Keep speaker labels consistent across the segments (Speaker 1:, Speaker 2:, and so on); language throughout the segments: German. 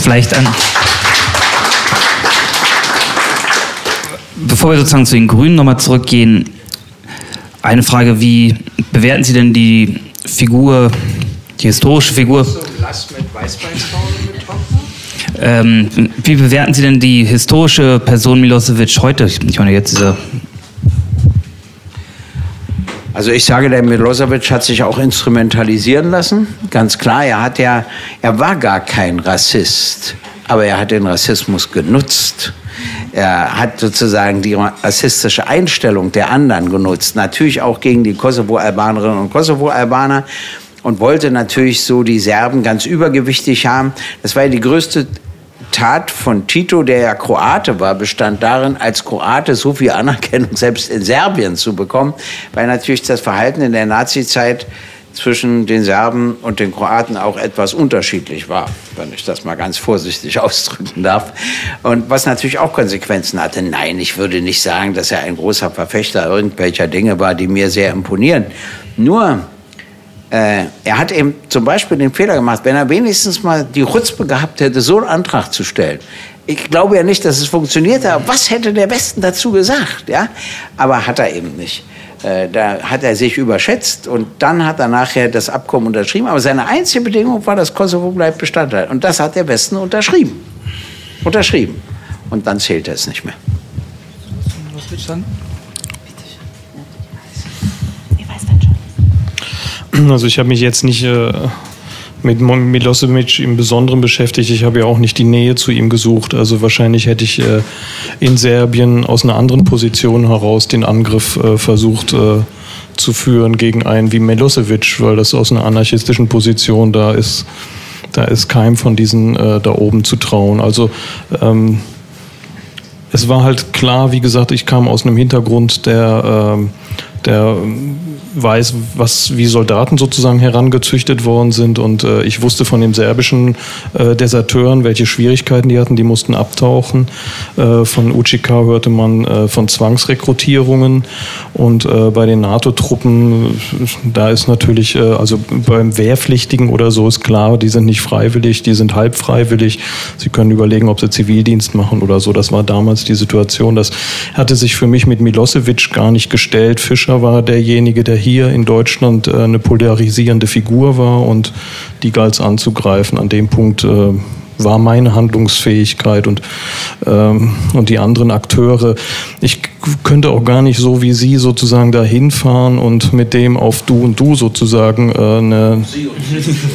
Speaker 1: Vielleicht an. Bevor wir sozusagen zu den Grünen nochmal zurückgehen, eine Frage, wie bewerten Sie denn die Figur, die historische Figur? Ähm, wie bewerten Sie denn die historische Person Milosevic heute? Ich meine, jetzt er
Speaker 2: also ich sage, der Milosevic hat sich auch instrumentalisieren lassen. Ganz klar, er hat ja, er war gar kein Rassist, aber er hat den Rassismus genutzt. Er hat sozusagen die rassistische Einstellung der anderen genutzt, natürlich auch gegen die Kosovo-Albanerinnen und Kosovo-Albaner und wollte natürlich so die Serben ganz übergewichtig haben. Das war ja die größte Tat von Tito, der ja Kroate war, bestand darin, als Kroate so viel Anerkennung selbst in Serbien zu bekommen, weil natürlich das Verhalten in der Nazizeit zwischen den Serben und den Kroaten auch etwas unterschiedlich war, wenn ich das mal ganz vorsichtig ausdrücken darf. Und was natürlich auch Konsequenzen hatte. Nein, ich würde nicht sagen, dass er ein großer Verfechter irgendwelcher Dinge war, die mir sehr imponieren. Nur äh, er hat eben zum Beispiel den Fehler gemacht, wenn er wenigstens mal die Chutzpe gehabt hätte, so einen Antrag zu stellen. Ich glaube ja nicht, dass es funktioniert, aber was hätte der Westen dazu gesagt? Ja? Aber hat er eben nicht. Äh, da hat er sich überschätzt und dann hat er nachher das Abkommen unterschrieben. Aber seine einzige Bedingung war, dass Kosovo bleibt Bestandteil. Und das hat der Westen unterschrieben. Unterschrieben. Und dann zählt er es nicht mehr. Was willst du
Speaker 3: Also ich habe mich jetzt nicht äh, mit Milosevic im Besonderen beschäftigt. Ich habe ja auch nicht die Nähe zu ihm gesucht. Also wahrscheinlich hätte ich äh, in Serbien aus einer anderen Position heraus den Angriff äh, versucht äh, zu führen gegen einen wie Milosevic, weil das aus einer anarchistischen Position da ist. Da ist keinem von diesen äh, da oben zu trauen. Also ähm, es war halt klar, wie gesagt, ich kam aus einem Hintergrund, der, ähm, der weiß, was, wie Soldaten sozusagen herangezüchtet worden sind. Und äh, ich wusste von den serbischen äh, Deserteuren, welche Schwierigkeiten die hatten. Die mussten abtauchen. Äh, von UCK hörte man äh, von Zwangsrekrutierungen. Und äh, bei den NATO-Truppen, da ist natürlich, äh, also beim Wehrpflichtigen oder so ist klar, die sind nicht freiwillig, die sind halb freiwillig. Sie können überlegen, ob sie Zivildienst machen oder so. Das war damals die Situation. Das hatte sich für mich mit Milosevic gar nicht gestellt. Fischer war derjenige, der hier in Deutschland äh, eine polarisierende Figur war und die galt es anzugreifen. An dem Punkt äh, war meine Handlungsfähigkeit und, ähm, und die anderen Akteure. Ich könnte auch gar nicht so wie Sie sozusagen da hinfahren und mit dem auf Du und Du sozusagen äh, eine,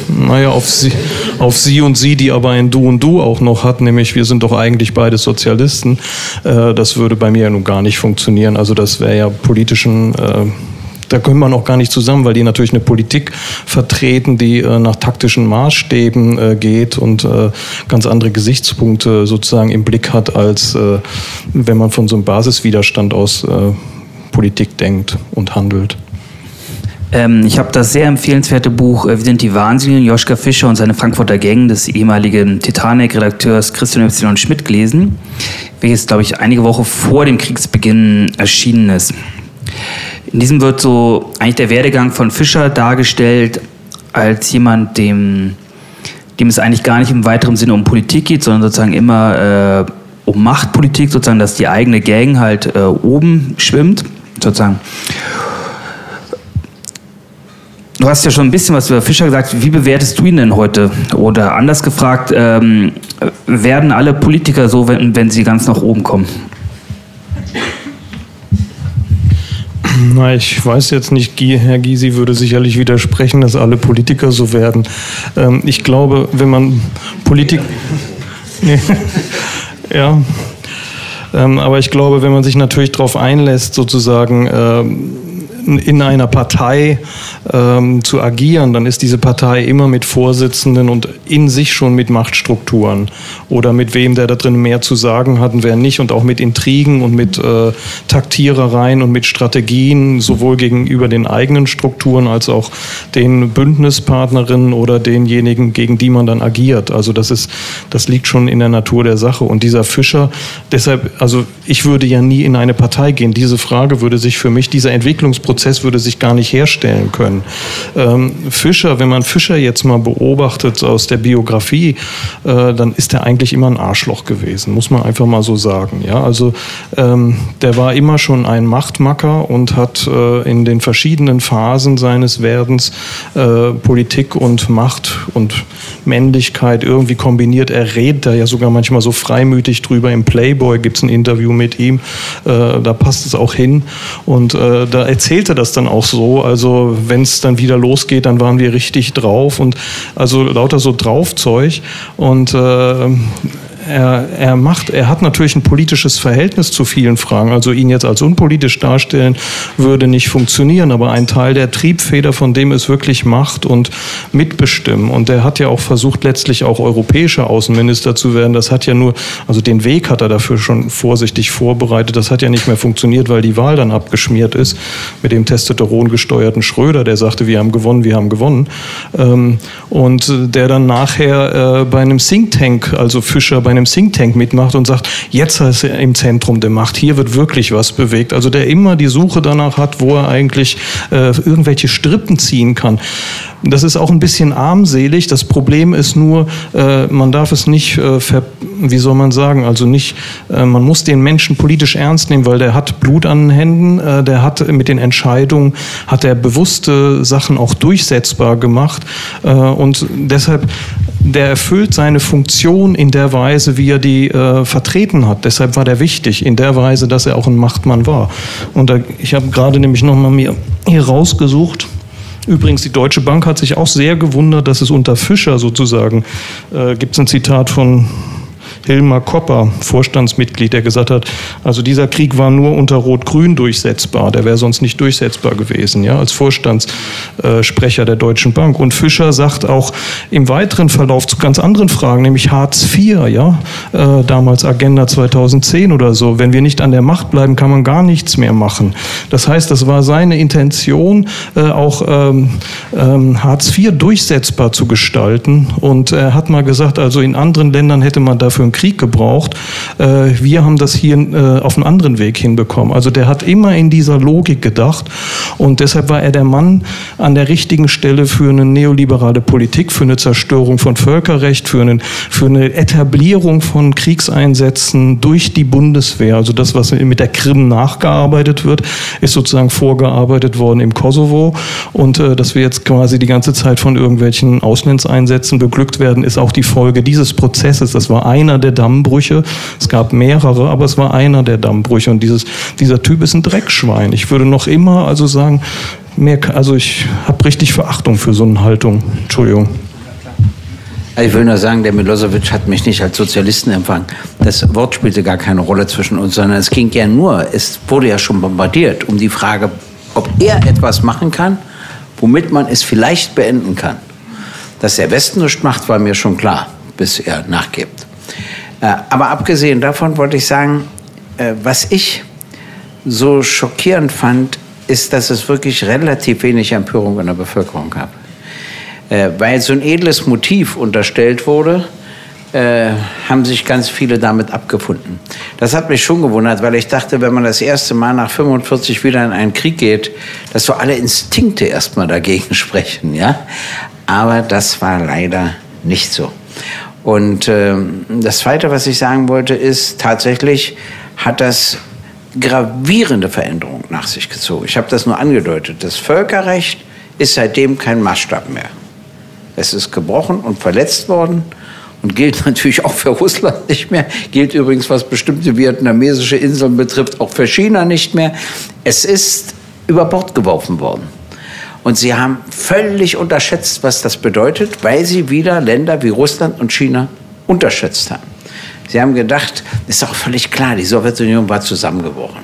Speaker 3: naja, auf Sie, auf Sie und Sie, die aber ein Du und Du auch noch hat, nämlich wir sind doch eigentlich beide Sozialisten. Äh, das würde bei mir ja nun gar nicht funktionieren. Also das wäre ja politischen äh, da können wir noch gar nicht zusammen, weil die natürlich eine Politik vertreten, die äh, nach taktischen Maßstäben äh, geht und äh, ganz andere Gesichtspunkte sozusagen im Blick hat, als äh, wenn man von so einem Basiswiderstand aus äh, Politik denkt und handelt.
Speaker 1: Ähm, ich habe das sehr empfehlenswerte Buch äh, Wir sind die Wahnsinnigen, Joschka Fischer und seine Frankfurter Gang des ehemaligen Titanic-Redakteurs Christian Y. Schmidt gelesen, welches, glaube ich, einige Wochen vor dem Kriegsbeginn erschienen ist. In diesem wird so eigentlich der Werdegang von Fischer dargestellt als jemand, dem, dem es eigentlich gar nicht im weiteren Sinne um Politik geht, sondern sozusagen immer äh, um Machtpolitik, sozusagen, dass die eigene Gang halt äh, oben schwimmt, sozusagen. Du hast ja schon ein bisschen was über Fischer gesagt. Wie bewertest du ihn denn heute? Oder anders gefragt, ähm, werden alle Politiker so, wenn, wenn sie ganz nach oben kommen?
Speaker 3: Na, ich weiß jetzt nicht, Herr Gysi würde sicherlich widersprechen, dass alle Politiker so werden. Ähm, ich glaube, wenn man Politik. Ja. Ähm, aber ich glaube, wenn man sich natürlich darauf einlässt, sozusagen ähm, in einer Partei ähm, zu agieren, dann ist diese Partei immer mit Vorsitzenden und in sich schon mit Machtstrukturen oder mit wem, der da drin mehr zu sagen hat und wer nicht und auch mit Intrigen und mit äh, Taktierereien und mit Strategien, sowohl gegenüber den eigenen Strukturen als auch den Bündnispartnerinnen oder denjenigen, gegen die man dann agiert. Also das ist, das liegt schon in der Natur der Sache. Und dieser Fischer, deshalb, also ich würde ja nie in eine Partei gehen. Diese Frage würde sich für mich, dieser Entwicklungsprozess Prozess würde sich gar nicht herstellen können. Ähm, Fischer, wenn man Fischer jetzt mal beobachtet aus der Biografie, äh, dann ist er eigentlich immer ein Arschloch gewesen, muss man einfach mal so sagen. Ja, also ähm, der war immer schon ein Machtmacker und hat äh, in den verschiedenen Phasen seines Werdens äh, Politik und Macht und Männlichkeit irgendwie kombiniert. Er redet da ja sogar manchmal so freimütig drüber. Im Playboy gibt es ein Interview mit ihm, äh, da passt es auch hin. Und äh, da erzählt er das dann auch so. Also wenn es dann wieder losgeht, dann waren wir richtig drauf und also lauter so Draufzeug. Und äh, er, er macht, er hat natürlich ein politisches Verhältnis zu vielen Fragen. Also ihn jetzt als unpolitisch darstellen würde nicht funktionieren, aber ein Teil der Triebfeder von dem ist wirklich Macht und Mitbestimmen. Und er hat ja auch versucht, letztlich auch europäischer Außenminister zu werden. Das hat ja nur, also den Weg hat er dafür schon vorsichtig vorbereitet. Das hat ja nicht mehr funktioniert, weil die Wahl dann abgeschmiert ist mit dem Testosteron gesteuerten Schröder, der sagte, wir haben gewonnen, wir haben gewonnen. Ähm, und der dann nachher äh, bei einem Think Tank, also Fischer bei einem Think Tank mitmacht und sagt, jetzt ist er im Zentrum der Macht, hier wird wirklich was bewegt. Also der immer die Suche danach hat, wo er eigentlich äh, irgendwelche Strippen ziehen kann. Das ist auch ein bisschen armselig. Das Problem ist nur, äh, man darf es nicht, äh, ver, wie soll man sagen, also nicht, äh, man muss den Menschen politisch ernst nehmen, weil der hat Blut an den Händen, äh, der hat mit den Entscheidungen, hat er bewusste Sachen auch durchsetzbar gemacht äh, und deshalb, der erfüllt seine Funktion in der Weise, wie er die äh, vertreten hat. Deshalb war der wichtig, in der Weise, dass er auch ein Machtmann war. Und da, ich habe gerade nämlich nochmal mir hier rausgesucht, Übrigens, die Deutsche Bank hat sich auch sehr gewundert, dass es unter Fischer sozusagen, äh, gibt es ein Zitat von Hilmar Kopper, Vorstandsmitglied, der gesagt hat, also dieser Krieg war nur unter Rot-Grün durchsetzbar, der wäre sonst nicht durchsetzbar gewesen, ja, als Vorstandssprecher der Deutschen Bank. Und Fischer sagt auch im weiteren Verlauf zu ganz anderen Fragen, nämlich Hartz IV, ja, äh, damals Agenda 2010 oder so, wenn wir nicht an der Macht bleiben, kann man gar nichts mehr machen. Das heißt, das war seine Intention, äh, auch ähm, ähm, Hartz IV durchsetzbar zu gestalten. Und er hat mal gesagt, also in anderen Ländern hätte man dafür einen Krieg gebraucht. Äh, wir haben das hier äh, auf einen anderen Weg hinbekommen. Also der hat immer in dieser Logik gedacht und deshalb war er der Mann an der richtigen Stelle für eine neoliberale Politik, für eine Zerstörung von Völkerrecht, für, einen, für eine Etablierung von Kriegseinsätzen durch die Bundeswehr. Also das, was mit der Krim nachgearbeitet wird, ist sozusagen vorgearbeitet worden im Kosovo und äh, dass wir jetzt quasi die ganze Zeit von irgendwelchen Auslandseinsätzen beglückt werden, ist auch die Folge dieses Prozesses. Das war einer der der Dammbrüche. Es gab mehrere, aber es war einer der Dammbrüche. Und dieses, dieser Typ ist ein Dreckschwein. Ich würde noch immer also sagen, mehr, also ich habe richtig Verachtung für so eine Haltung. Entschuldigung.
Speaker 2: Ich will nur sagen, der Milosevic hat mich nicht als Sozialisten empfangen. Das Wort spielte gar keine Rolle zwischen uns, sondern es ging ja nur, es wurde ja schon bombardiert um die Frage, ob er etwas machen kann, womit man es vielleicht beenden kann. Dass der Westen nichts macht, war mir schon klar, bis er nachgibt. Äh, aber abgesehen davon wollte ich sagen, äh, was ich so schockierend fand, ist, dass es wirklich relativ wenig Empörung in der Bevölkerung gab. Äh, weil so ein edles Motiv unterstellt wurde, haben sich ganz viele damit abgefunden. Das hat mich schon gewundert, weil ich dachte, wenn man das erste Mal nach 45 wieder in einen Krieg geht, dass so alle Instinkte erstmal dagegen sprechen, ja. Aber das war leider nicht so. Und äh, das Zweite, was ich sagen wollte, ist, tatsächlich hat das gravierende Veränderungen nach sich gezogen. Ich habe das nur angedeutet. Das Völkerrecht ist seitdem kein Maßstab mehr. Es ist gebrochen und verletzt worden und gilt natürlich auch für Russland nicht mehr, gilt übrigens, was bestimmte vietnamesische Inseln betrifft, auch für China nicht mehr. Es ist über Bord geworfen worden. Und sie haben völlig unterschätzt, was das bedeutet, weil sie wieder Länder wie Russland und China unterschätzt haben. Sie haben gedacht, ist auch völlig klar, die Sowjetunion war zusammengebrochen.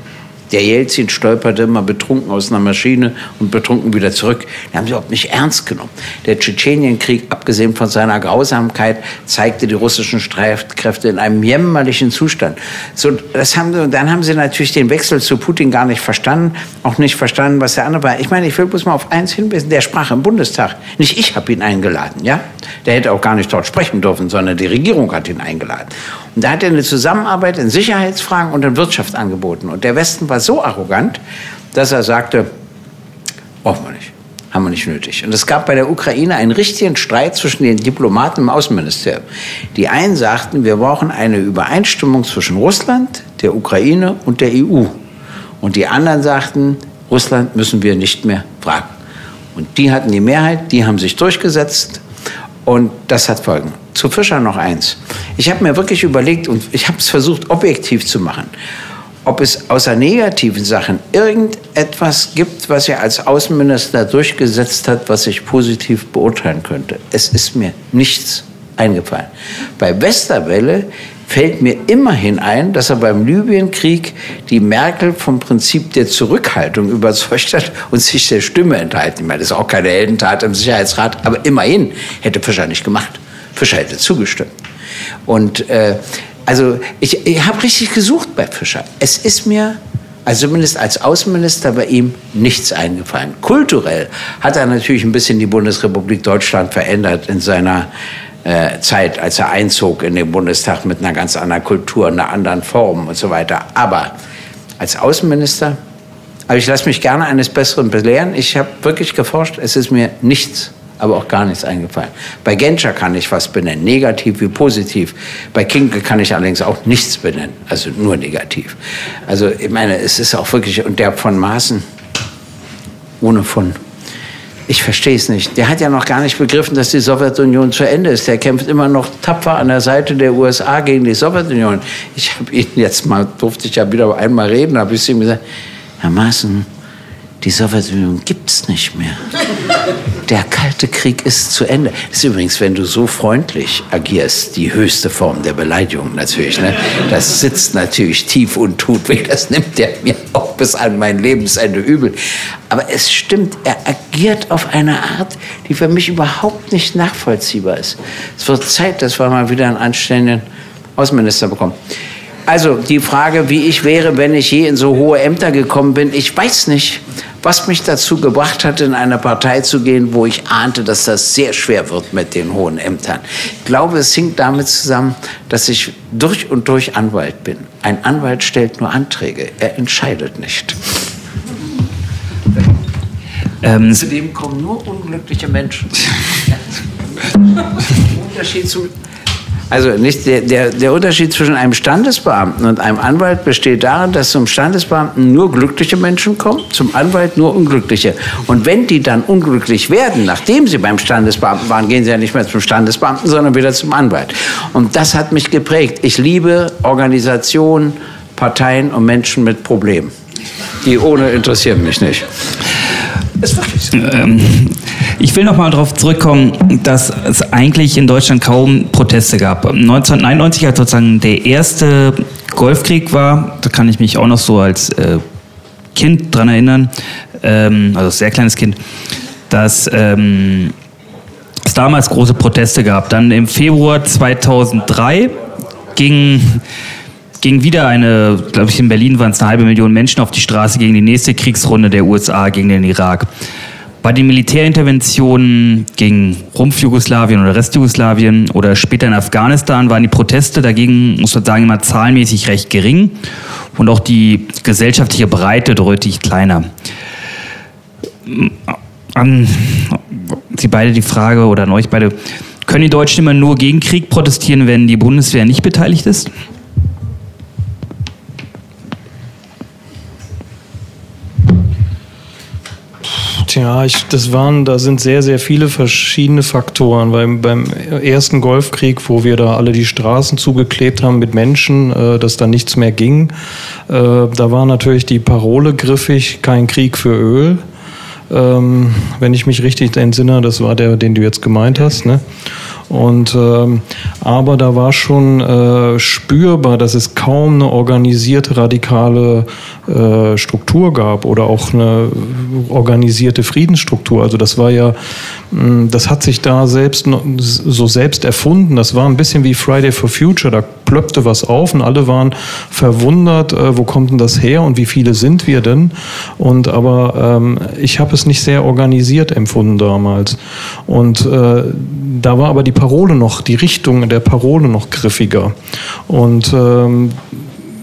Speaker 2: Der Jelzin stolperte immer betrunken aus einer Maschine und betrunken wieder zurück. Den haben sie überhaupt nicht ernst genommen. Der Tschetschenienkrieg, abgesehen von seiner Grausamkeit, zeigte die russischen Streitkräfte in einem jämmerlichen Zustand. So, das haben sie, dann haben sie natürlich den Wechsel zu Putin gar nicht verstanden, auch nicht verstanden, was der andere war. Ich meine, ich will bloß mal auf eins hinweisen, der sprach im Bundestag. Nicht ich habe ihn eingeladen, ja? Der hätte auch gar nicht dort sprechen dürfen, sondern die Regierung hat ihn eingeladen. Und da hat er eine Zusammenarbeit in Sicherheitsfragen und in Wirtschaft angeboten. Und der Westen war so arrogant, dass er sagte, Brauchen wir nicht. Haben wir nicht nötig. Und es gab bei der Ukraine einen richtigen Streit zwischen den Diplomaten im Außenministerium. Die einen sagten, wir brauchen eine Übereinstimmung zwischen Russland, der Ukraine und der EU. Und die anderen sagten, Russland müssen wir nicht mehr fragen. Und die hatten die Mehrheit, die haben sich durchgesetzt. Und das hat Folgen. Zu Fischer noch eins. Ich habe mir wirklich überlegt und ich habe es versucht, objektiv zu machen ob es außer negativen Sachen irgendetwas gibt, was er als Außenminister durchgesetzt hat, was ich positiv beurteilen könnte. Es ist mir nichts eingefallen. Bei Westerwelle fällt mir immerhin ein, dass er beim Libyenkrieg die Merkel vom Prinzip der Zurückhaltung überzeugt hat und sich der Stimme enthalten. Ich meine, das ist auch keine Heldentat im Sicherheitsrat, aber immerhin hätte Fischer nicht gemacht. Fischer hätte zugestimmt. Und äh, also ich, ich habe richtig gesucht bei Fischer. Es ist mir, also zumindest als Außenminister bei ihm, nichts eingefallen. Kulturell hat er natürlich ein bisschen die Bundesrepublik Deutschland verändert in seiner Zeit, als er einzog in den Bundestag mit einer ganz anderen Kultur, einer anderen Form und so weiter. Aber als Außenminister, aber ich lasse mich gerne eines Besseren belehren. Ich habe wirklich geforscht, es ist mir nichts aber auch gar nichts eingefallen. Bei Genscher kann ich was benennen, negativ wie positiv. Bei Kinkel kann ich allerdings auch nichts benennen, also nur negativ. Also ich meine, es ist auch wirklich, und der von Maaßen, ohne von, ich verstehe es nicht. Der hat ja noch gar nicht begriffen, dass die Sowjetunion zu Ende ist. Der kämpft immer noch tapfer an der Seite der USA gegen die Sowjetunion. Ich habe ihn jetzt mal, durfte ich ja wieder einmal reden, habe ich ihm gesagt, Herr Maaßen, die Sowjetunion gibt es nicht mehr. Der Kalte Krieg ist zu Ende. Das ist übrigens, wenn du so freundlich agierst, die höchste Form der Beleidigung natürlich. Ne? Das sitzt natürlich tief und tut weh. Das nimmt er mir auch bis an mein Lebensende übel. Aber es stimmt, er agiert auf eine Art, die für mich überhaupt nicht nachvollziehbar ist. Es wird Zeit, dass wir mal wieder einen anständigen Außenminister bekommen. Also die Frage, wie ich wäre, wenn ich je in so hohe Ämter gekommen bin, ich weiß nicht was mich dazu gebracht hat, in eine Partei zu gehen, wo ich ahnte, dass das sehr schwer wird mit den hohen Ämtern. Ich glaube, es hängt damit zusammen, dass ich durch und durch Anwalt bin. Ein Anwalt stellt nur Anträge, er entscheidet nicht. Ähm, Zudem kommen nur unglückliche Menschen. Unterschied zu also nicht der, der, der Unterschied zwischen einem Standesbeamten und einem Anwalt besteht darin, dass zum Standesbeamten nur glückliche Menschen kommen, zum Anwalt nur unglückliche. Und wenn die dann unglücklich werden, nachdem sie beim Standesbeamten waren, gehen sie ja nicht mehr zum Standesbeamten, sondern wieder zum Anwalt. Und das hat mich geprägt. Ich liebe Organisationen, Parteien und Menschen mit Problemen. Die ohne interessieren mich nicht.
Speaker 1: Ist wirklich so. Ähm, ich will noch mal darauf zurückkommen, dass es eigentlich in Deutschland kaum Proteste gab. 1991, als sozusagen der erste Golfkrieg war, da kann ich mich auch noch so als äh, Kind dran erinnern, ähm, also sehr kleines Kind, dass ähm, es damals große Proteste gab. Dann im Februar 2003 ging ging wieder eine, glaube ich, in Berlin waren es eine halbe Million Menschen auf die Straße gegen die nächste Kriegsrunde der USA gegen den Irak. Bei den Militärinterventionen gegen Rumpfjugoslawien oder Restjugoslawien oder später in Afghanistan waren die Proteste dagegen, muss man sagen, immer zahlenmäßig recht gering und auch die gesellschaftliche Breite deutlich kleiner. An Sie beide die Frage oder an euch beide, können die Deutschen immer nur gegen Krieg protestieren, wenn die Bundeswehr nicht beteiligt ist?
Speaker 3: Tja, ich, das waren, da sind sehr, sehr viele verschiedene Faktoren. Weil beim ersten Golfkrieg, wo wir da alle die Straßen zugeklebt haben mit Menschen, äh, dass da nichts mehr ging, äh, da war natürlich die Parole griffig, kein Krieg für Öl. Ähm, wenn ich mich richtig entsinne, das war der, den du jetzt gemeint hast. Ne? Und ähm, aber da war schon äh, spürbar, dass es kaum eine organisierte radikale äh, Struktur gab oder auch eine organisierte Friedensstruktur. Also das war ja, mh, hm, das hat sich da selbst so selbst erfunden. Das war ein bisschen wie Friday for Future. Da plöppte was auf und alle waren verwundert, äh, wo kommt denn das her und wie viele sind wir denn? Und aber ähm, ich habe es nicht sehr organisiert empfunden damals. Und äh, da war aber die Parole noch, die Richtung der Parole noch griffiger. Und ähm,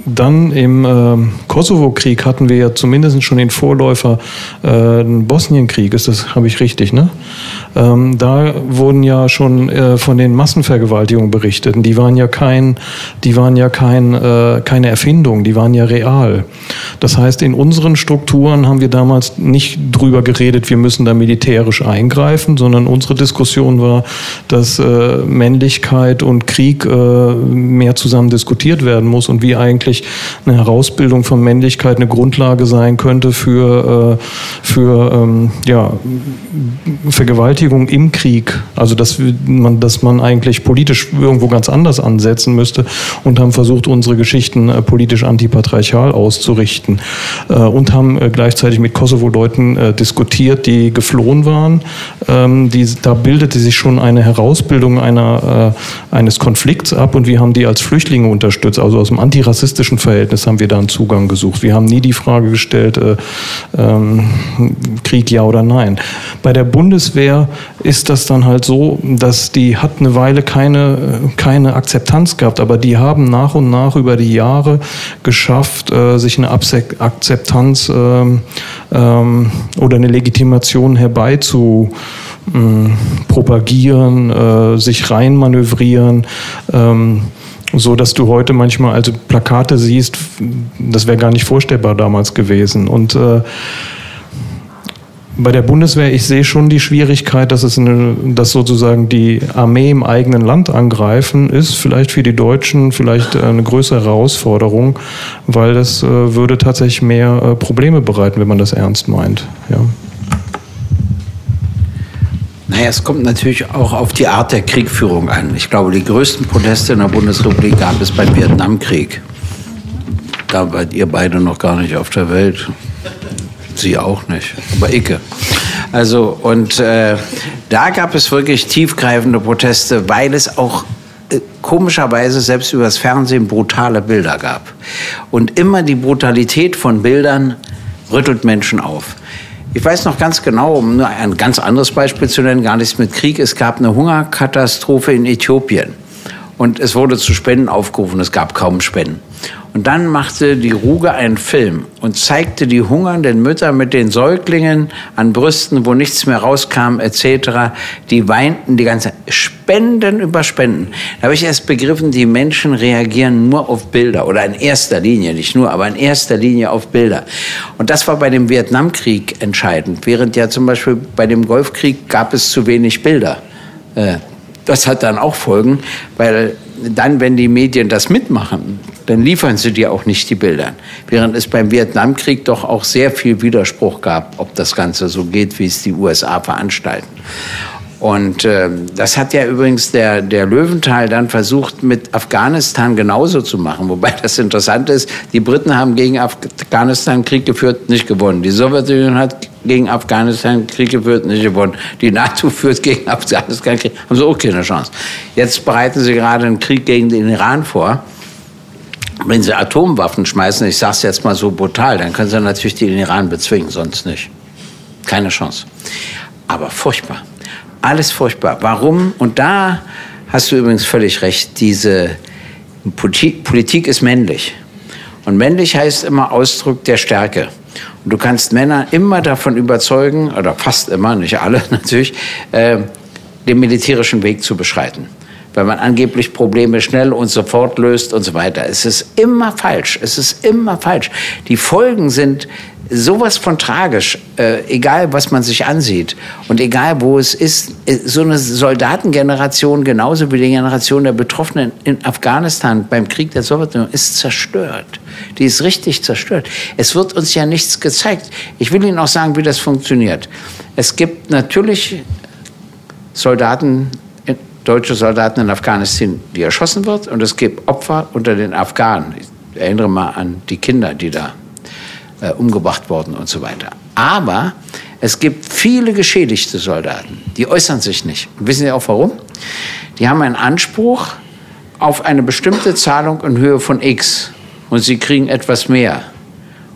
Speaker 3: dann im äh, Kosovo-Krieg hatten wir ja zumindest schon den Vorläufer, äh, Bosnienkrieg, ist das, habe ich richtig, ne? Ähm, da wurden ja schon äh, von den Massenvergewaltigungen berichtet. Die waren ja kein, die waren ja kein, äh, keine Erfindung, die waren ja real. Das heißt, in unseren Strukturen haben wir damals nicht drüber geredet, wir müssen da militärisch eingreifen, sondern unsere Diskussion war, dass äh, Männlichkeit und Krieg äh, mehr zusammen diskutiert werden muss und wie eigentlich eine Herausbildung von Männlichkeit eine Grundlage sein könnte für, äh, für ähm, ja, Vergewaltigung im Krieg. Also dass man, dass man eigentlich politisch irgendwo ganz anders ansetzen müsste und haben versucht, unsere Geschichten äh, politisch antipatriarchal auszurichten äh, und haben äh, gleichzeitig mit Kosovo-Leuten diskutiert, die geflohen waren. Ähm, die, da bildete sich schon eine Herausbildung einer, eines Konflikts ab und wir haben die als Flüchtlinge unterstützt. Also aus dem antirassistischen Verhältnis haben wir da einen Zugang gesucht. Wir haben nie die Frage gestellt, äh, ähm, Krieg ja oder nein. Bei der Bundeswehr ist das dann halt so, dass die hat eine Weile keine, keine Akzeptanz gehabt, aber die haben nach und nach über die Jahre geschafft, äh, sich eine Akzeptanz ähm, ähm, oder eine Legitimation herbeizu ähm, propagieren, äh, sich reinmanövrieren. Ähm, so dass du heute manchmal also Plakate siehst, das wäre gar nicht vorstellbar damals gewesen. Und äh, bei der Bundeswehr, ich sehe schon die Schwierigkeit, dass es eine, dass sozusagen die Armee im eigenen Land angreifen ist, vielleicht für die Deutschen vielleicht eine größere Herausforderung, weil das äh, würde tatsächlich mehr äh, Probleme bereiten, wenn man das ernst meint. Ja.
Speaker 2: Naja, es kommt natürlich auch auf die Art der Kriegführung an. Ich glaube, die größten Proteste in der Bundesrepublik gab es beim Vietnamkrieg. Da wart ihr beide noch gar nicht auf der Welt. Sie auch nicht, aber Icke. Also, und äh, da gab es wirklich tiefgreifende Proteste, weil es auch äh, komischerweise selbst übers Fernsehen brutale Bilder gab. Und immer die Brutalität von Bildern rüttelt Menschen auf. Ich weiß noch ganz genau, um nur ein ganz anderes Beispiel zu nennen, gar nichts mit Krieg. Es gab eine Hungerkatastrophe in Äthiopien. Und es wurde zu Spenden aufgerufen, es gab kaum Spenden. Und dann machte die Ruge einen Film und zeigte die hungernden Mütter mit den Säuglingen an Brüsten, wo nichts mehr rauskam, etc. Die weinten die ganze Spenden über Spenden. Da habe ich erst begriffen, die Menschen reagieren nur auf Bilder oder in erster Linie, nicht nur, aber in erster Linie auf Bilder. Und das war bei dem Vietnamkrieg entscheidend. Während ja zum Beispiel bei dem Golfkrieg gab es zu wenig Bilder. Äh, das hat dann auch Folgen, weil dann, wenn die Medien das mitmachen, dann liefern sie dir auch nicht die Bilder. Während es beim Vietnamkrieg doch auch sehr viel Widerspruch gab, ob das Ganze so geht, wie es die USA veranstalten. Und äh, das hat ja übrigens der, der Löwenthal dann versucht, mit Afghanistan genauso zu machen. Wobei das interessant ist, die Briten haben gegen Afghanistan Krieg geführt, nicht gewonnen. Die Sowjetunion hat gegen Afghanistan Krieg geführt, nicht gewonnen. Die NATO führt gegen Afghanistan Krieg, haben sie auch keine Chance. Jetzt bereiten sie gerade einen Krieg gegen den Iran vor. Wenn sie Atomwaffen schmeißen, ich sage es jetzt mal so brutal, dann können sie natürlich den Iran bezwingen, sonst nicht. Keine Chance. Aber furchtbar. Alles furchtbar. Warum? Und da hast du übrigens völlig recht. Diese Politik ist männlich. Und männlich heißt immer Ausdruck der Stärke. Und du kannst Männer immer davon überzeugen, oder fast immer, nicht alle natürlich, äh, den militärischen Weg zu beschreiten. Weil man angeblich Probleme schnell und sofort löst und so weiter. Es ist immer falsch. Es ist immer falsch. Die Folgen sind sowas von tragisch, äh, egal was man sich ansieht und egal wo es ist, äh, so eine Soldatengeneration, genauso wie die Generation der Betroffenen in Afghanistan beim Krieg der Sowjetunion, ist zerstört. Die ist richtig zerstört. Es wird uns ja nichts gezeigt. Ich will Ihnen auch sagen, wie das funktioniert. Es gibt natürlich Soldaten, äh, deutsche Soldaten in Afghanistan, die erschossen wird und es gibt Opfer unter den Afghanen. Ich erinnere mal an die Kinder, die da äh, umgebracht worden und so weiter. Aber es gibt viele geschädigte Soldaten, die äußern sich nicht. Und wissen Sie auch warum? Die haben einen Anspruch auf eine bestimmte Zahlung in Höhe von X und sie kriegen etwas mehr.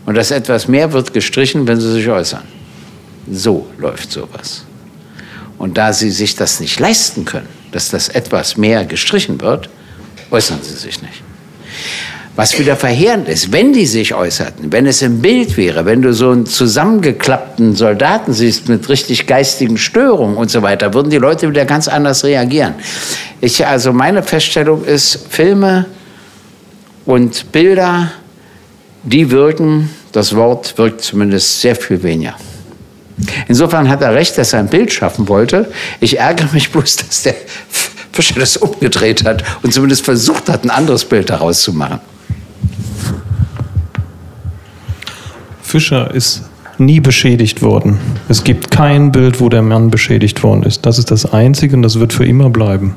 Speaker 2: Und das etwas mehr wird gestrichen, wenn sie sich äußern. So läuft sowas. Und da sie sich das nicht leisten können, dass das etwas mehr gestrichen wird, äußern sie sich nicht. Was wieder verheerend ist, wenn die sich äußerten, wenn es im Bild wäre, wenn du so einen zusammengeklappten Soldaten siehst mit richtig geistigen Störungen und so weiter, würden die Leute wieder ganz anders reagieren. Ich, also meine Feststellung ist, Filme und Bilder, die wirken, das Wort wirkt zumindest sehr viel weniger. Insofern hat er recht, dass er ein Bild schaffen wollte. Ich ärgere mich bloß, dass der Fischer das umgedreht hat und zumindest versucht hat, ein anderes Bild daraus zu machen.
Speaker 3: Fischer ist nie beschädigt worden. Es gibt kein Bild, wo der Mann beschädigt worden ist. Das ist das Einzige und das wird für immer bleiben.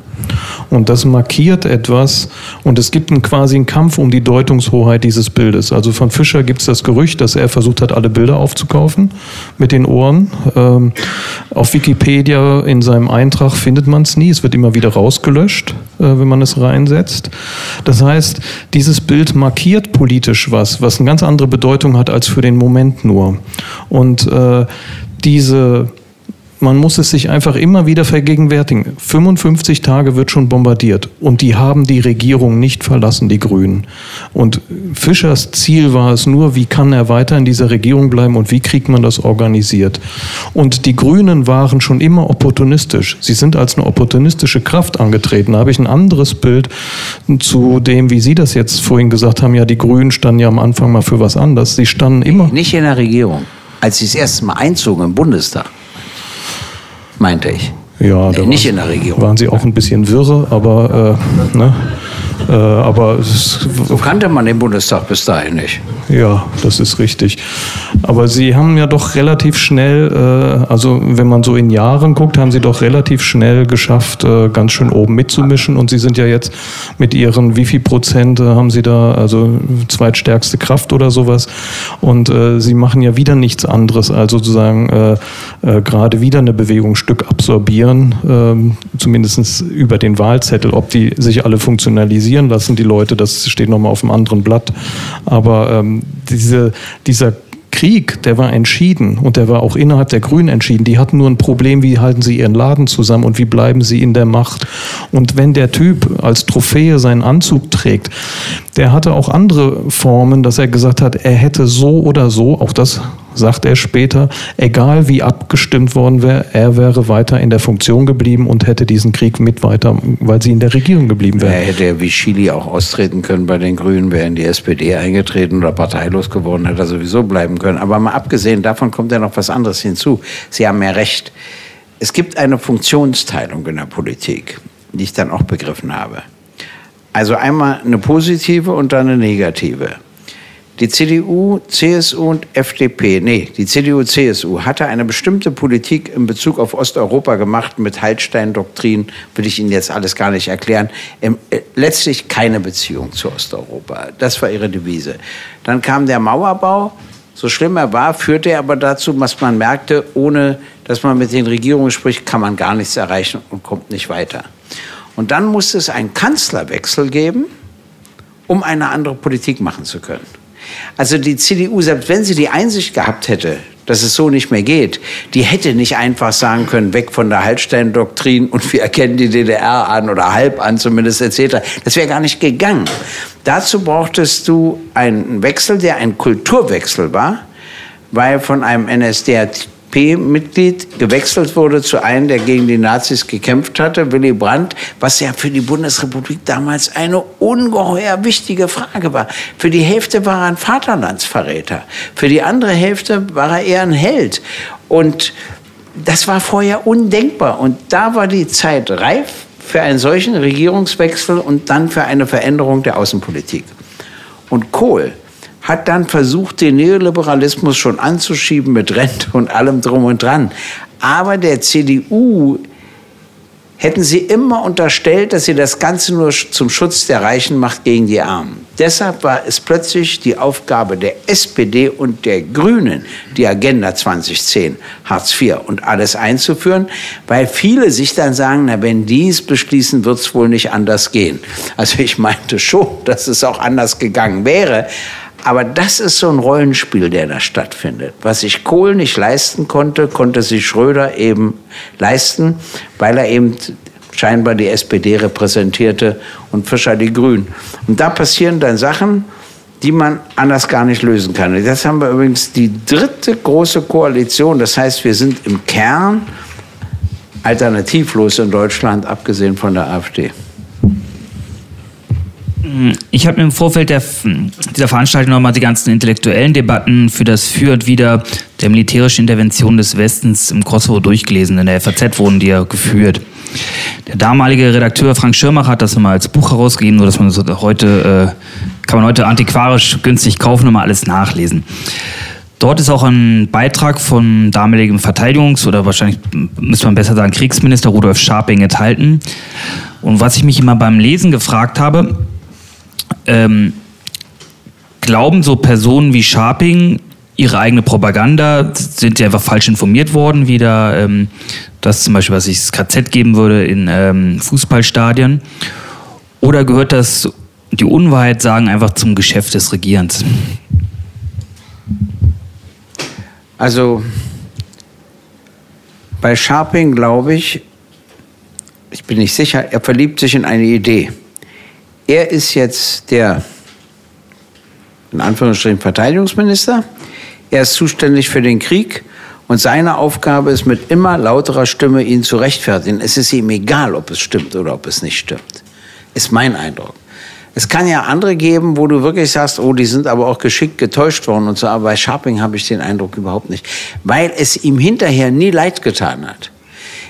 Speaker 3: Und das markiert etwas und es gibt einen, quasi einen Kampf um die Deutungshoheit dieses Bildes. Also von Fischer gibt es das Gerücht, dass er versucht hat, alle Bilder aufzukaufen mit den Ohren. Ähm, auf Wikipedia in seinem Eintrag findet man es nie. Es wird immer wieder rausgelöscht, äh, wenn man es reinsetzt. Das heißt, dieses Bild markiert politisch was, was eine ganz andere Bedeutung hat als für den Moment nur. Und äh, diese man muss es sich einfach immer wieder vergegenwärtigen. 55 Tage wird schon bombardiert und die haben die Regierung nicht verlassen, die Grünen. Und Fischers Ziel war es nur, wie kann er weiter in dieser Regierung bleiben und wie kriegt man das organisiert. Und die Grünen waren schon immer opportunistisch. Sie sind als eine opportunistische Kraft angetreten. Da habe ich ein anderes Bild zu dem, wie Sie das jetzt vorhin gesagt haben. Ja, die Grünen standen ja am Anfang mal für was anderes. Sie standen immer.
Speaker 2: Nicht in der Regierung. Als sie das erste Mal einzogen im Bundestag meinte ich.
Speaker 3: Ja,
Speaker 2: nee, nicht in der Regierung.
Speaker 3: Waren sie auch ein bisschen wirre, aber äh, ne? Äh, aber
Speaker 2: so kannte man den Bundestag bis dahin nicht.
Speaker 3: Ja, das ist richtig. Aber Sie haben ja doch relativ schnell, äh, also wenn man so in Jahren guckt, haben Sie doch relativ schnell geschafft, äh, ganz schön oben mitzumischen. Und Sie sind ja jetzt mit Ihren, wie viel Prozent haben Sie da, also zweitstärkste Kraft oder sowas. Und Sie machen ja wieder nichts anderes, als sozusagen gerade wieder eine Bewegung Stück absorbieren, ähm, zumindest über den Wahlzettel. Ob die sich alle funktionalisieren, diskutieren lassen, die Leute. Das steht nochmal auf einem anderen Blatt. Aber ähm, diese, dieser Krieg, der war entschieden und der war auch innerhalb der Grünen entschieden. Die hatten nur ein Problem, wie halten sie ihren Laden zusammen und wie bleiben sie in der Macht. Und wenn der Typ als Trophäe seinen Anzug trägt, der hatte auch andere Formen, dass er gesagt hat, er hätte so oder so, auch das sagt er später, egal wie abgestimmt worden wäre, er wäre weiter in der Funktion geblieben und hätte diesen Krieg mit weiter, weil sie in der Regierung geblieben wären.
Speaker 2: Er hätte wie Chili auch austreten können bei den Grünen, wäre in die SPD eingetreten oder parteilos geworden, hätte er sowieso bleiben können. Aber mal abgesehen davon kommt ja noch was anderes hinzu. Sie haben ja recht. Es gibt eine Funktionsteilung in der Politik, die ich dann auch begriffen habe. Also einmal eine positive und dann eine negative. Die CDU, CSU und FDP, nee, die CDU, CSU hatte eine bestimmte Politik in Bezug auf Osteuropa gemacht mit Hallstein-Doktrin, will ich Ihnen jetzt alles gar nicht erklären. Äh, letztlich keine Beziehung zu Osteuropa. Das war ihre Devise. Dann kam der Mauerbau. So schlimm er war, führte er aber dazu, was man merkte, ohne dass man mit den Regierungen spricht, kann man gar nichts erreichen und kommt nicht weiter. Und dann musste es einen Kanzlerwechsel geben, um eine andere Politik machen zu können. Also die CDU, selbst wenn sie die Einsicht gehabt hätte, dass es so nicht mehr geht, die hätte nicht einfach sagen können, weg von der Hallstein-Doktrin und wir erkennen die DDR an oder halb an zumindest etc. Das wäre gar nicht gegangen. Dazu brauchtest du einen Wechsel, der ein Kulturwechsel war, weil von einem NSDAP FDP-Mitglied gewechselt wurde zu einem, der gegen die Nazis gekämpft hatte, Willy Brandt, was ja für die Bundesrepublik damals eine ungeheuer wichtige Frage war. Für die Hälfte war er ein Vaterlandsverräter, für die andere Hälfte war er eher ein Held. Und das war vorher undenkbar. Und da war die Zeit reif für einen solchen Regierungswechsel und dann für eine Veränderung der Außenpolitik. Und Kohl hat dann versucht, den Neoliberalismus schon anzuschieben mit Rente und allem drum und dran. Aber der CDU hätten sie immer unterstellt, dass sie das Ganze nur zum Schutz der Reichen macht gegen die Armen. Deshalb war es plötzlich die Aufgabe der SPD und der Grünen, die Agenda 2010, Hartz IV und alles einzuführen, weil viele sich dann sagen, na, wenn die es beschließen, wird es wohl nicht anders gehen. Also ich meinte schon, dass es auch anders gegangen wäre. Aber das ist so ein Rollenspiel, der da stattfindet. Was sich Kohl nicht leisten konnte, konnte sich Schröder eben leisten, weil er eben scheinbar die SPD repräsentierte und Fischer die Grünen. Und da passieren dann Sachen, die man anders gar nicht lösen kann. Jetzt haben wir übrigens die dritte große Koalition. Das heißt, wir sind im Kern alternativlos in Deutschland, abgesehen von der AfD.
Speaker 1: Ich habe mir im Vorfeld der, dieser Veranstaltung nochmal die ganzen intellektuellen Debatten für das Für und Wider der militärischen Intervention des Westens im Kosovo durchgelesen. In der FAZ wurden die ja geführt. Der damalige Redakteur Frank Schirmacher hat das mal als Buch herausgegeben, nur dass man das heute, äh, kann man heute antiquarisch günstig kaufen und mal alles nachlesen. Dort ist auch ein Beitrag von damaligem Verteidigungs- oder wahrscheinlich müsste man besser sagen Kriegsminister Rudolf Scharping enthalten. Und was ich mich immer beim Lesen gefragt habe, ähm, glauben so Personen wie Scharping ihre eigene Propaganda? Sind die einfach falsch informiert worden, wie da ähm, das zum Beispiel, was ich das KZ geben würde in ähm, Fußballstadien? Oder gehört das, die Unwahrheit sagen, einfach zum Geschäft des Regierens?
Speaker 2: Also bei Scharping glaube ich, ich bin nicht sicher, er verliebt sich in eine Idee. Er ist jetzt der, in Anführungsstrichen, Verteidigungsminister. Er ist zuständig für den Krieg und seine Aufgabe ist mit immer lauterer Stimme, ihn zu rechtfertigen. Es ist ihm egal, ob es stimmt oder ob es nicht stimmt. Ist mein Eindruck. Es kann ja andere geben, wo du wirklich sagst, oh, die sind aber auch geschickt getäuscht worden und so. Aber bei Sharping habe ich den Eindruck überhaupt nicht. Weil es ihm hinterher nie leid getan hat.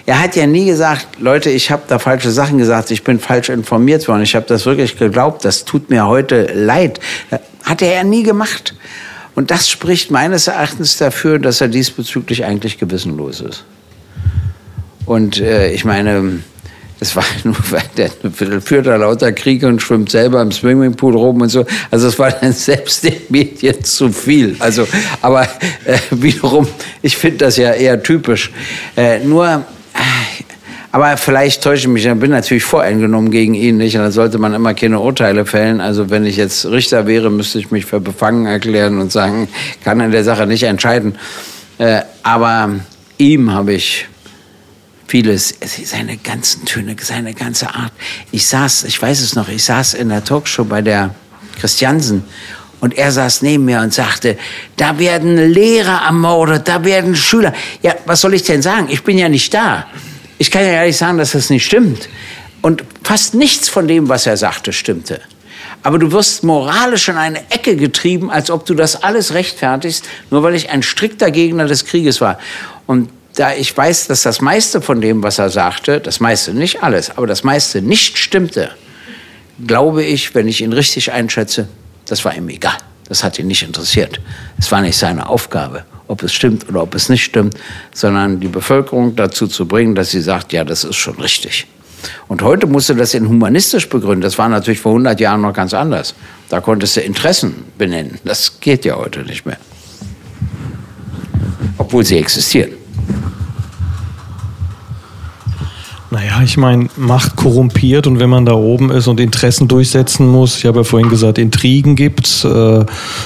Speaker 2: Er hat ja nie gesagt, Leute, ich habe da falsche Sachen gesagt, ich bin falsch informiert worden, ich habe das wirklich geglaubt, das tut mir heute leid. Hat er ja nie gemacht. Und das spricht meines Erachtens dafür, dass er diesbezüglich eigentlich gewissenlos ist. Und äh, ich meine, das war nur, weil der führt da lauter Kriege und schwimmt selber im Swimmingpool rum und so. Also das war dann selbst den Medien zu viel. Also, aber äh, wiederum, ich finde das ja eher typisch. Äh, nur, aber vielleicht täusche ich mich, ich bin natürlich voreingenommen gegen ihn nicht. Und dann sollte man immer keine Urteile fällen. Also wenn ich jetzt Richter wäre, müsste ich mich für befangen erklären und sagen, kann in der Sache nicht entscheiden. Äh, aber ihm habe ich vieles, seine ganzen Töne, seine ganze Art. Ich saß, ich weiß es noch, ich saß in der Talkshow bei der Christiansen und er saß neben mir und sagte, da werden Lehrer ermordet, da werden Schüler. Ja, was soll ich denn sagen? Ich bin ja nicht da. Ich kann ja ehrlich sagen, dass das nicht stimmt. Und fast nichts von dem, was er sagte, stimmte. Aber du wirst moralisch in eine Ecke getrieben, als ob du das alles rechtfertigst, nur weil ich ein strikter Gegner des Krieges war. Und da ich weiß, dass das meiste von dem, was er sagte, das meiste, nicht alles, aber das meiste nicht stimmte, glaube ich, wenn ich ihn richtig einschätze, das war ihm egal. Das hat ihn nicht interessiert. Es war nicht seine Aufgabe, ob es stimmt oder ob es nicht stimmt, sondern die Bevölkerung dazu zu bringen, dass sie sagt, ja, das ist schon richtig. Und heute musst du das in humanistisch begründen. Das war natürlich vor 100 Jahren noch ganz anders. Da konntest du Interessen benennen. Das geht ja heute nicht mehr. Obwohl sie existieren.
Speaker 3: Naja, ich meine, Macht korrumpiert und wenn man da oben ist und Interessen durchsetzen muss, ich habe ja vorhin gesagt, Intrigen gibt's, äh,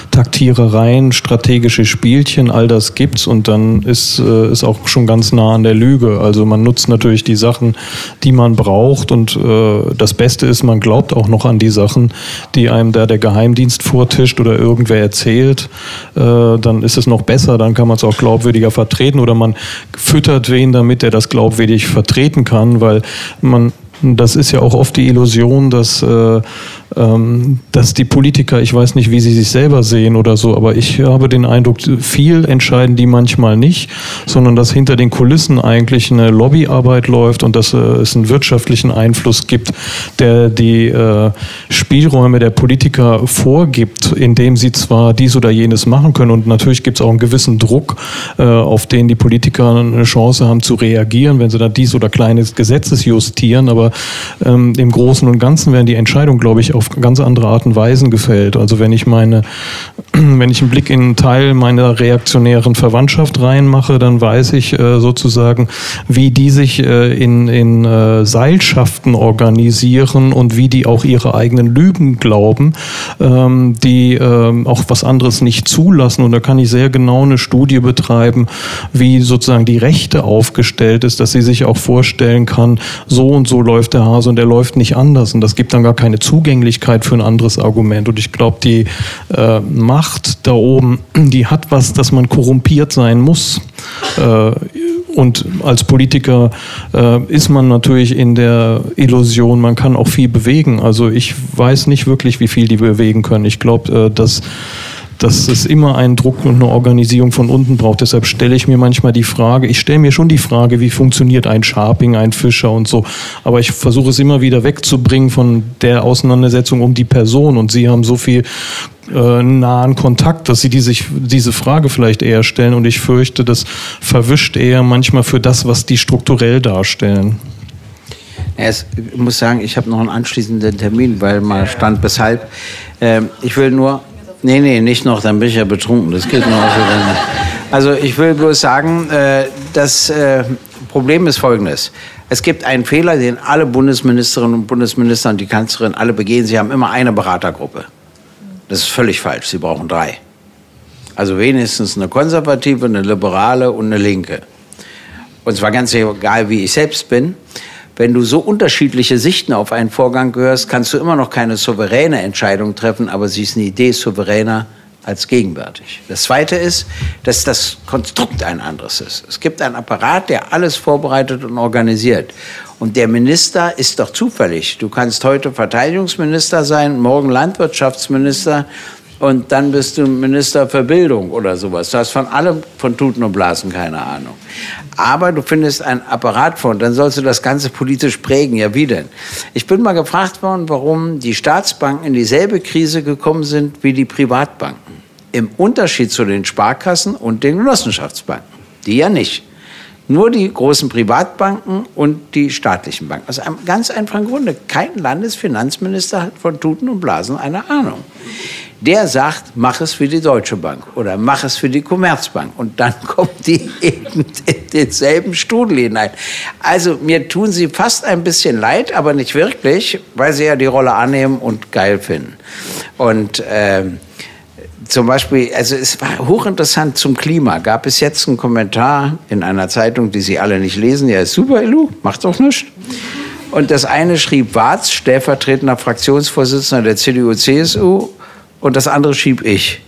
Speaker 3: Taktierereien, strategische Spielchen, all das gibt's und dann ist äh, ist auch schon ganz nah an der Lüge. Also man nutzt natürlich die Sachen, die man braucht und äh, das Beste ist, man glaubt auch noch an die Sachen, die einem da der Geheimdienst vortischt oder irgendwer erzählt. Äh, dann ist es noch besser, dann kann man es auch glaubwürdiger vertreten oder man füttert wen damit, der das glaubwürdig vertreten kann weil man das ist ja auch oft die Illusion, dass äh, dass die Politiker, ich weiß nicht, wie sie sich selber sehen oder so, aber ich habe den Eindruck, viel entscheiden die manchmal nicht, sondern dass hinter den Kulissen eigentlich eine Lobbyarbeit läuft und dass äh, es einen wirtschaftlichen Einfluss gibt, der die äh, Spielräume der Politiker vorgibt, indem sie zwar dies oder jenes machen können. Und natürlich gibt es auch einen gewissen Druck, äh, auf den die Politiker eine Chance haben zu reagieren, wenn sie da dies oder kleines Gesetzes justieren, aber ähm, im Großen und Ganzen werden die Entscheidungen, glaube ich, auch auf ganz andere Art und Weisen gefällt. Also wenn ich meine, wenn ich einen Blick in einen Teil meiner reaktionären Verwandtschaft reinmache, dann weiß ich äh, sozusagen, wie die sich äh, in, in äh, Seilschaften organisieren und wie die auch ihre eigenen Lügen glauben, ähm, die ähm, auch was anderes nicht zulassen. Und da kann ich sehr genau eine Studie betreiben, wie sozusagen die Rechte aufgestellt ist, dass sie sich auch vorstellen kann, so und so läuft der Hase und der läuft nicht anders. Und das gibt dann gar keine Zugänglichkeit für ein anderes Argument. Und ich glaube, die äh, Macht da oben, die hat was, dass man korrumpiert sein muss. Äh, und als Politiker äh, ist man natürlich in der Illusion, man kann auch viel bewegen. Also ich weiß nicht wirklich, wie viel die bewegen können. Ich glaube, äh, dass dass es immer einen Druck und eine Organisierung von unten braucht. Deshalb stelle ich mir manchmal die Frage, ich stelle mir schon die Frage, wie funktioniert ein Sharping, ein Fischer und so. Aber ich versuche es immer wieder wegzubringen von der Auseinandersetzung um die Person. Und Sie haben so viel äh, nahen Kontakt, dass sie die sich diese Frage vielleicht eher stellen. Und ich fürchte, das verwischt eher manchmal für das, was die strukturell darstellen.
Speaker 2: ich muss sagen, ich habe noch einen anschließenden Termin, weil mal stand weshalb. Ähm, ich will nur Nee, nee, nicht noch, dann bin ich ja betrunken. Das geht wieder. Also ich will bloß sagen, äh, das äh, Problem ist folgendes. Es gibt einen Fehler, den alle Bundesministerinnen und Bundesminister und die Kanzlerin alle begehen. Sie haben immer eine Beratergruppe. Das ist völlig falsch. Sie brauchen drei. Also wenigstens eine konservative, eine liberale und eine linke. Und zwar ganz egal, wie ich selbst bin wenn du so unterschiedliche Sichten auf einen Vorgang gehörst, kannst du immer noch keine souveräne Entscheidung treffen, aber sie ist eine Idee souveräner als gegenwärtig. Das Zweite ist, dass das Konstrukt ein anderes ist. Es gibt einen Apparat, der alles vorbereitet und organisiert. Und der Minister ist doch zufällig. Du kannst heute Verteidigungsminister sein, morgen Landwirtschaftsminister, und dann bist du Minister für Bildung oder sowas. Du hast von allem, von Tuten und Blasen keine Ahnung. Aber du findest einen Apparat von, dann sollst du das Ganze politisch prägen. Ja, wie denn? Ich bin mal gefragt worden, warum die Staatsbanken in dieselbe Krise gekommen sind wie die Privatbanken. Im Unterschied zu den Sparkassen und den Genossenschaftsbanken. Die ja nicht. Nur die großen Privatbanken und die staatlichen Banken. Aus einem ganz einfachen Grunde. Kein Landesfinanzminister hat von Tuten und Blasen eine Ahnung der sagt, mach es für die Deutsche Bank oder mach es für die Commerzbank. Und dann kommt die eben in denselben Strudel hinein. Also mir tun sie fast ein bisschen leid, aber nicht wirklich, weil sie ja die Rolle annehmen und geil finden. Und äh, zum Beispiel, also es war hochinteressant zum Klima. Gab es jetzt einen Kommentar in einer Zeitung, die Sie alle nicht lesen? Ja, ist super, Elu, macht doch nichts. Und das eine schrieb Warz, stellvertretender Fraktionsvorsitzender der CDU-CSU, und das andere schieb ich.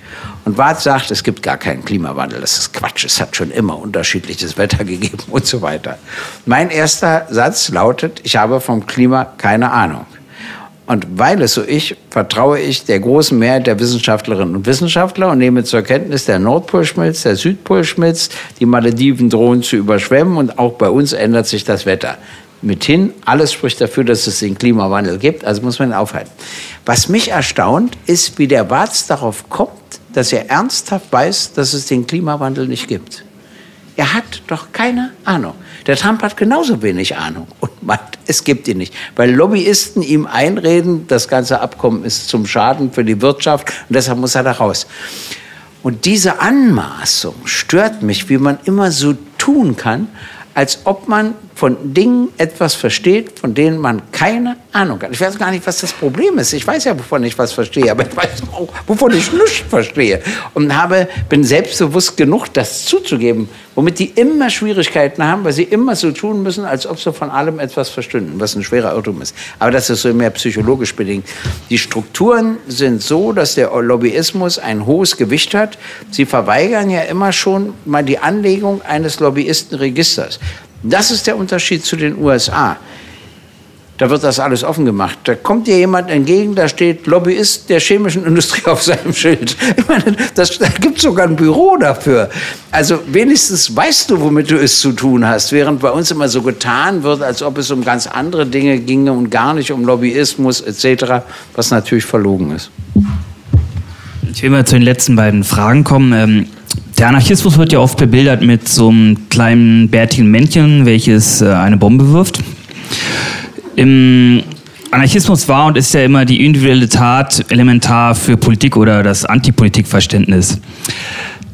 Speaker 2: Und Wart sagt, es gibt gar keinen Klimawandel. Das ist Quatsch. Es hat schon immer unterschiedliches Wetter gegeben und so weiter. Mein erster Satz lautet, ich habe vom Klima keine Ahnung. Und weil es so ist, vertraue ich der großen Mehrheit der Wissenschaftlerinnen und Wissenschaftler und nehme zur Kenntnis, der Nordpol schmilzt, der Südpol schmilzt, die Malediven drohen zu überschwemmen und auch bei uns ändert sich das Wetter mithin. Alles spricht dafür, dass es den Klimawandel gibt, also muss man ihn aufhalten. Was mich erstaunt, ist, wie der Watz darauf kommt, dass er ernsthaft weiß, dass es den Klimawandel nicht gibt. Er hat doch keine Ahnung. Der Trump hat genauso wenig Ahnung und meint, es gibt ihn nicht. Weil Lobbyisten ihm einreden, das ganze Abkommen ist zum Schaden für die Wirtschaft und deshalb muss er da raus. Und diese Anmaßung stört mich, wie man immer so tun kann, als ob man von Dingen etwas versteht, von denen man keine Ahnung hat. Ich weiß gar nicht, was das Problem ist. Ich weiß ja, wovon ich was verstehe, aber ich weiß auch, wovon ich nichts verstehe. Und habe, bin selbstbewusst genug, das zuzugeben, womit die immer Schwierigkeiten haben, weil sie immer so tun müssen, als ob sie von allem etwas verstünden, was ein schwerer Irrtum ist. Aber das ist so mehr psychologisch bedingt. Die Strukturen sind so, dass der Lobbyismus ein hohes Gewicht hat. Sie verweigern ja immer schon mal die Anlegung eines Lobbyistenregisters. Das ist der Unterschied zu den USA. Da wird das alles offen gemacht. Da kommt dir jemand entgegen, da steht Lobbyist der chemischen Industrie auf seinem Schild. Ich meine, das, da gibt es sogar ein Büro dafür. Also wenigstens weißt du, womit du es zu tun hast, während bei uns immer so getan wird, als ob es um ganz andere Dinge ginge und gar nicht um Lobbyismus etc., was natürlich verlogen ist.
Speaker 1: Ich will mal zu den letzten beiden Fragen kommen. Der Anarchismus wird ja oft bebildert mit so einem kleinen bärtigen Männchen, welches äh, eine Bombe wirft. Im Anarchismus war und ist ja immer die individuelle Tat elementar für Politik oder das Antipolitikverständnis.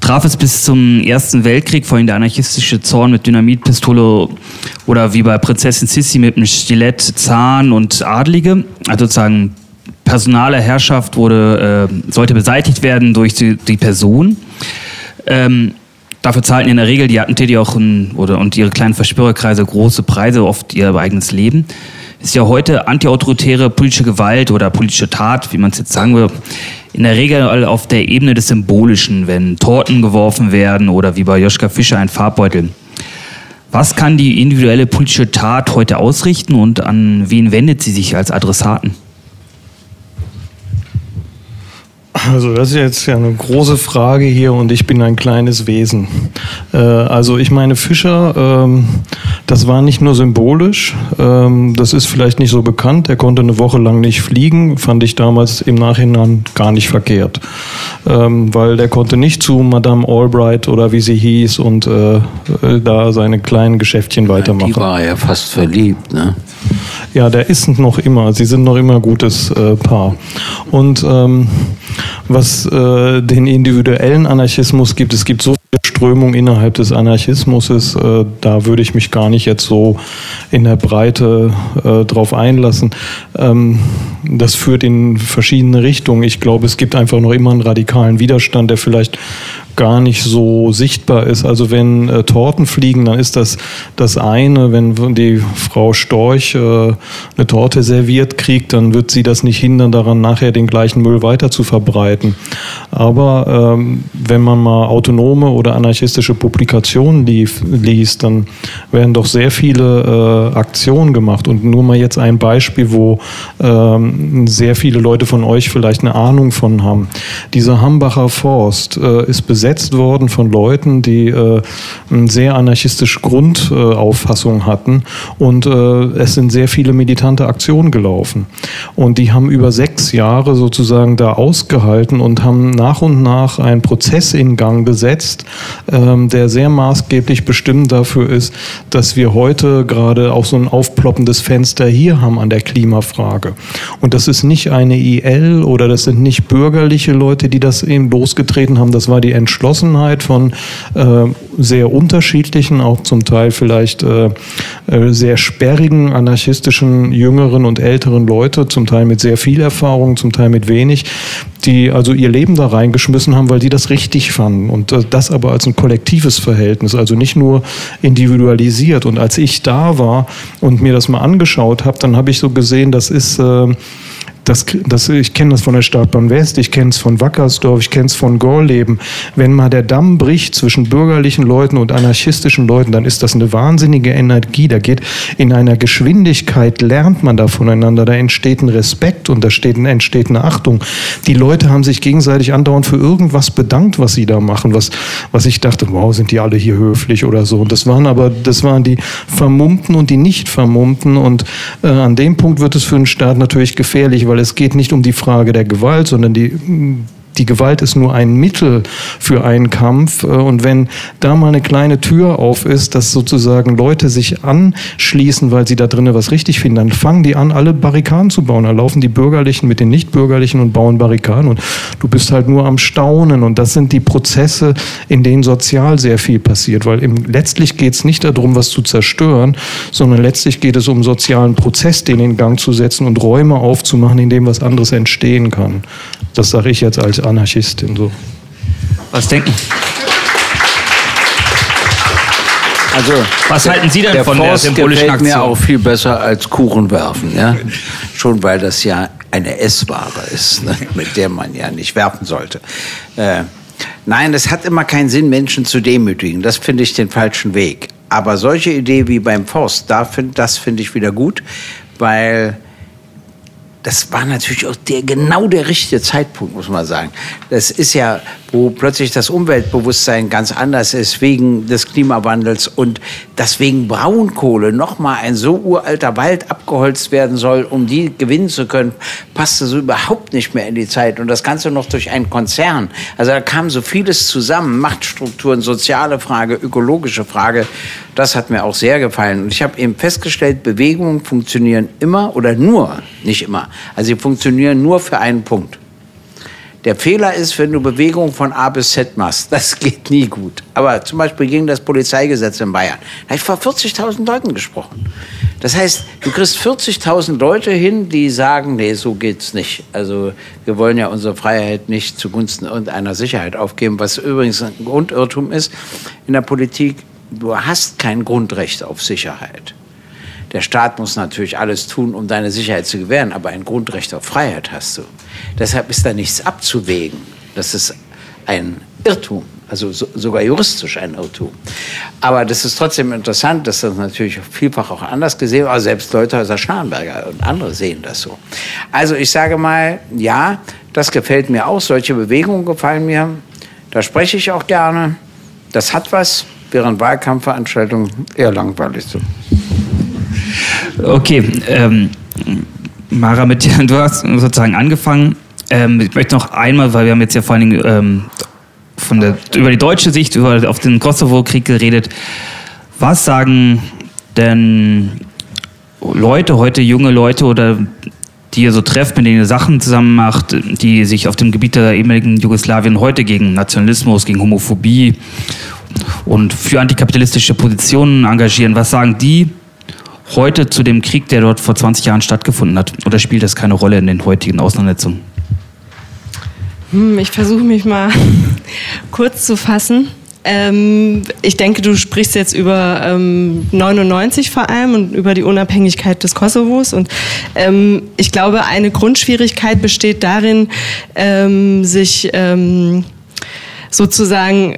Speaker 1: Traf es bis zum Ersten Weltkrieg vorhin der anarchistische Zorn mit Dynamitpistole oder wie bei Prinzessin Sissi mit einem Stilett, Zahn und Adlige, also sozusagen personale Herrschaft wurde, äh, sollte beseitigt werden durch die, die Person. Ähm, dafür zahlten in der Regel die Attentäter auch ein, oder, und ihre kleinen Verschwörerkreise große Preise, oft ihr eigenes Leben ist ja heute antiautoritäre politische Gewalt oder politische Tat, wie man es jetzt sagen will, in der Regel auf der Ebene des Symbolischen, wenn Torten geworfen werden oder wie bei Joschka Fischer ein Farbbeutel. Was kann die individuelle politische Tat heute ausrichten und an wen wendet sie sich als Adressaten?
Speaker 3: Also das ist jetzt ja eine große Frage hier und ich bin ein kleines Wesen. Äh, also ich meine, Fischer, ähm, das war nicht nur symbolisch, ähm, das ist vielleicht nicht so bekannt. Er konnte eine Woche lang nicht fliegen, fand ich damals im Nachhinein gar nicht verkehrt. Ähm, weil der konnte nicht zu Madame Albright oder wie sie hieß und äh, da seine kleinen Geschäftchen weitermachen. Die
Speaker 2: war ja fast verliebt, ne?
Speaker 3: Ja, der ist noch immer, sie sind noch immer ein gutes äh, Paar. Und ähm, was äh, den individuellen Anarchismus gibt, es gibt so viele Strömungen innerhalb des Anarchismus, äh, da würde ich mich gar nicht jetzt so in der Breite äh, drauf einlassen. Ähm, das führt in verschiedene Richtungen. Ich glaube, es gibt einfach noch immer einen radikalen Widerstand, der vielleicht gar nicht so sichtbar ist. Also wenn äh, Torten fliegen, dann ist das das eine. Wenn die Frau Storch äh, eine Torte serviert kriegt, dann wird sie das nicht hindern, daran nachher den gleichen Müll weiter zu verbreiten. Aber ähm, wenn man mal autonome oder anarchistische Publikationen lief, liest, dann werden doch sehr viele äh, Aktionen gemacht. Und nur mal jetzt ein Beispiel, wo ähm, sehr viele Leute von euch vielleicht eine Ahnung von haben. Dieser Hambacher Forst äh, ist besetzt besetzt worden von Leuten, die äh, eine sehr anarchistische Grundauffassung hatten. Und äh, es sind sehr viele militante Aktionen gelaufen. Und die haben über sechs Jahre sozusagen da ausgehalten und haben nach und nach einen Prozess in Gang gesetzt, ähm, der sehr maßgeblich bestimmt dafür ist, dass wir heute gerade auch so ein aufploppendes Fenster hier haben an der Klimafrage. Und das ist nicht eine IL oder das sind nicht bürgerliche Leute, die das eben losgetreten haben. Das war die Entscheidung Entschlossenheit von äh, sehr unterschiedlichen, auch zum Teil vielleicht äh, äh, sehr sperrigen, anarchistischen jüngeren und älteren Leute, zum Teil mit sehr viel Erfahrung, zum Teil mit wenig, die also ihr Leben da reingeschmissen haben, weil die das richtig fanden. Und äh, das aber als ein kollektives Verhältnis, also nicht nur individualisiert. Und als ich da war und mir das mal angeschaut habe, dann habe ich so gesehen, das ist äh, das, das, ich kenne das von der Startbahn West, ich kenne es von Wackersdorf, ich kenne es von Gorleben. Wenn mal der Damm bricht zwischen bürgerlichen Leuten und anarchistischen Leuten, dann ist das eine wahnsinnige Energie. Da geht in einer Geschwindigkeit, lernt man da voneinander. Da entsteht ein Respekt und da steht, entsteht eine Achtung. Die Leute haben sich gegenseitig andauernd für irgendwas bedankt, was sie da machen. Was, was ich dachte, wow, sind die alle hier höflich oder so. Und das waren aber, das waren die Vermummten und die nicht Vermummten. Und äh, an dem Punkt wird es für einen Staat natürlich gefährlich, weil es geht nicht um die Frage der Gewalt, sondern die die Gewalt ist nur ein Mittel für einen Kampf. Äh, und wenn da mal eine kleine Tür auf ist, dass sozusagen Leute sich anschließen, weil sie da drinnen was richtig finden, dann fangen die an, alle Barrikaden zu bauen. Da laufen die Bürgerlichen mit den Nichtbürgerlichen und bauen Barrikaden. Und du bist halt nur am Staunen. Und das sind die Prozesse, in denen sozial sehr viel passiert. Weil im, letztlich geht es nicht darum, was zu zerstören, sondern letztlich geht es um sozialen Prozess, den in Gang zu setzen und Räume aufzumachen, in dem was anderes entstehen kann. Das sage ich jetzt als Anarchistin so.
Speaker 1: Was denken?
Speaker 2: Also, was halten Sie denn der von Forst der symbolischen gefällt Aktion? mir auch viel besser als Kuchen werfen, ja? Schon weil das ja eine Essware ist, ne? mit der man ja nicht werfen sollte. Äh, nein, es hat immer keinen Sinn, Menschen zu demütigen. Das finde ich den falschen Weg. Aber solche Idee wie beim Forst, da find, das finde ich wieder gut, weil das war natürlich auch der, genau der richtige Zeitpunkt, muss man sagen. Das ist ja, wo plötzlich das Umweltbewusstsein ganz anders ist wegen des Klimawandels und deswegen Braunkohle nochmal ein so uralter Wald abgeholzt werden soll, um die gewinnen zu können, passte so überhaupt nicht mehr in die Zeit. Und das Ganze noch durch einen Konzern. Also da kam so vieles zusammen. Machtstrukturen, soziale Frage, ökologische Frage. Das hat mir auch sehr gefallen. Und ich habe eben festgestellt, Bewegungen funktionieren immer oder nur Nicht immer. Also sie funktionieren nur für einen Punkt. Der Fehler ist, wenn du Bewegungen von A bis Z machst. Das geht nie gut. Aber zum Beispiel gegen das Polizeigesetz in Bayern. Da habe ich vor 40.000 Leuten gesprochen. Das heißt, du kriegst 40.000 Leute hin, die sagen, nee, so geht's nicht. Also wir wollen ja unsere Freiheit nicht zugunsten irgendeiner Sicherheit aufgeben, was übrigens ein Grundirrtum ist in der Politik. Du hast kein Grundrecht auf Sicherheit. Der Staat muss natürlich alles tun, um deine Sicherheit zu gewähren, aber ein Grundrecht auf Freiheit hast du. Deshalb ist da nichts abzuwägen. Das ist ein Irrtum, also so, sogar juristisch ein Irrtum. Aber das ist trotzdem interessant, dass das natürlich vielfach auch anders gesehen wird. Also selbst Leuthäuser Scharnberger und andere sehen das so. Also ich sage mal, ja, das gefällt mir auch. Solche Bewegungen gefallen mir. Da spreche ich auch gerne. Das hat was, während Wahlkampfveranstaltungen eher langweilig sind.
Speaker 1: Okay, ähm, Mara, mit dir, du hast sozusagen angefangen. Ähm, ich möchte noch einmal, weil wir haben jetzt ja vor allen Dingen ähm, von der, über die deutsche Sicht, über auf den Kosovo-Krieg geredet. Was sagen denn Leute, heute junge Leute oder die ihr so trefft, mit denen ihr Sachen zusammen macht, die sich auf dem Gebiet der ehemaligen Jugoslawien heute gegen Nationalismus, gegen Homophobie und für antikapitalistische Positionen engagieren. Was sagen die heute zu dem Krieg, der dort vor 20 Jahren stattgefunden hat? Oder spielt das keine Rolle in den heutigen Auseinandersetzungen?
Speaker 4: Hm, ich versuche mich mal kurz zu fassen. Ähm, ich denke, du sprichst jetzt über ähm, 99 vor allem und über die Unabhängigkeit des Kosovos. Und ähm, ich glaube, eine Grundschwierigkeit besteht darin, ähm, sich ähm, sozusagen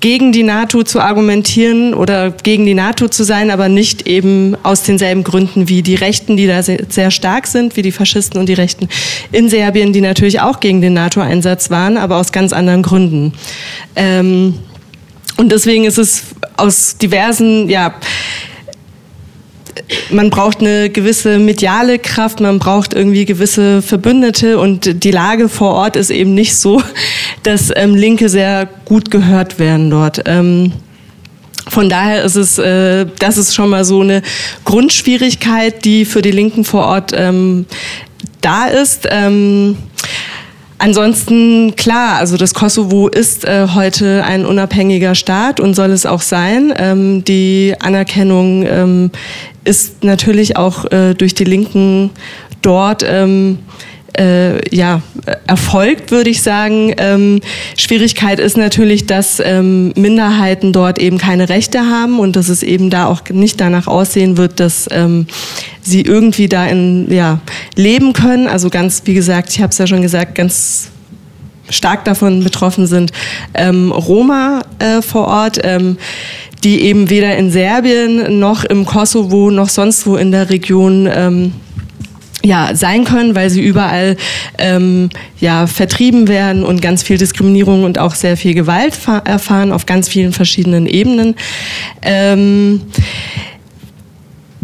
Speaker 4: gegen die NATO zu argumentieren oder gegen die NATO zu sein, aber nicht eben aus denselben Gründen wie die Rechten, die da sehr stark sind, wie die Faschisten und die Rechten in Serbien, die natürlich auch gegen den NATO-Einsatz waren, aber aus ganz anderen Gründen. Ähm, und deswegen ist es aus diversen, ja, man braucht eine gewisse mediale Kraft, man braucht irgendwie gewisse Verbündete und die Lage vor Ort ist eben nicht so, dass ähm, Linke sehr gut gehört werden dort. Ähm, von daher ist es, äh, das ist schon mal so eine Grundschwierigkeit, die für die Linken vor Ort ähm, da ist. Ähm, Ansonsten klar, also das Kosovo ist äh, heute ein unabhängiger Staat und soll es auch sein. Ähm, die Anerkennung ähm, ist natürlich auch äh, durch die Linken dort ähm, äh, ja, erfolgt, würde ich sagen. Ähm, Schwierigkeit ist natürlich, dass ähm, Minderheiten dort eben keine Rechte haben und dass es eben da auch nicht danach aussehen wird, dass ähm, sie irgendwie da in, ja, leben können. Also ganz, wie gesagt, ich habe es ja schon gesagt, ganz stark davon betroffen sind ähm, Roma äh, vor Ort. Ähm, die eben weder in Serbien noch im Kosovo noch sonst wo in der Region ähm, ja, sein können, weil sie überall ähm, ja, vertrieben werden und ganz viel Diskriminierung und auch sehr viel Gewalt erfahren auf ganz vielen verschiedenen Ebenen. Ähm,